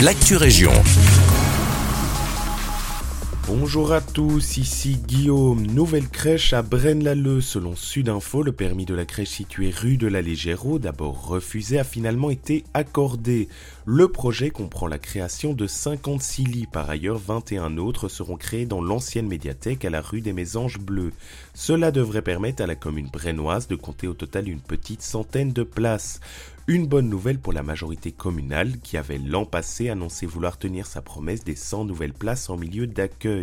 l'actu région. Bonjour à tous, ici Guillaume. Nouvelle crèche à Braine-l'Alleud. Selon Sudinfo, le permis de la crèche située rue de la Légéro, d'abord refusé, a finalement été accordé. Le projet comprend la création de 56 lits. Par ailleurs, 21 autres seront créés dans l'ancienne médiathèque à la rue des Mésanges Bleus. Cela devrait permettre à la commune brennoise de compter au total une petite centaine de places. Une bonne nouvelle pour la majorité communale qui avait l'an passé annoncé vouloir tenir sa promesse des 100 nouvelles places en milieu d'accueil.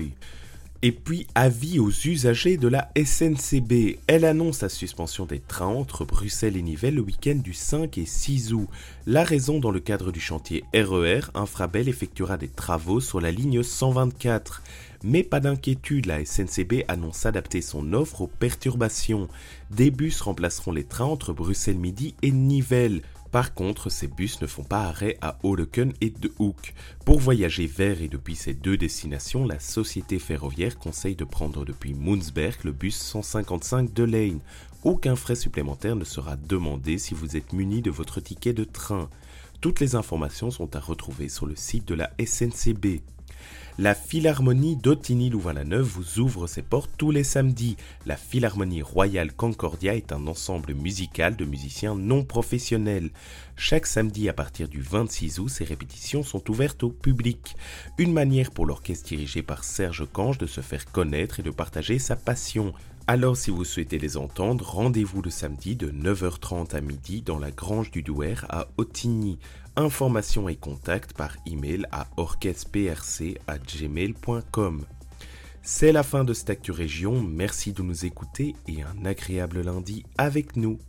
Et puis, avis aux usagers de la SNCB. Elle annonce la suspension des trains entre Bruxelles et Nivelles le week-end du 5 et 6 août. La raison, dans le cadre du chantier RER, e Infrabel effectuera des travaux sur la ligne 124. Mais pas d'inquiétude, la SNCB annonce adapter son offre aux perturbations. Des bus remplaceront les trains entre Bruxelles Midi et Nivelles. Par contre, ces bus ne font pas arrêt à Oleken et De Hoek. Pour voyager vers et depuis ces deux destinations, la société ferroviaire conseille de prendre depuis Moonsberg le bus 155 de Lane. Aucun frais supplémentaire ne sera demandé si vous êtes muni de votre ticket de train. Toutes les informations sont à retrouver sur le site de la SNCB. La Philharmonie d'Ottigny-Louvain-la-Neuve vous ouvre ses portes tous les samedis. La Philharmonie Royale Concordia est un ensemble musical de musiciens non professionnels. Chaque samedi à partir du 26 août, ces répétitions sont ouvertes au public. Une manière pour l'orchestre dirigé par Serge Cange de se faire connaître et de partager sa passion. Alors si vous souhaitez les entendre, rendez-vous le samedi de 9h30 à midi dans la Grange du Douer à Ottigny. Informations et contacts par email à orchestreprc@gmail.com. C'est la fin de cette Actu Région, merci de nous écouter et un agréable lundi avec nous.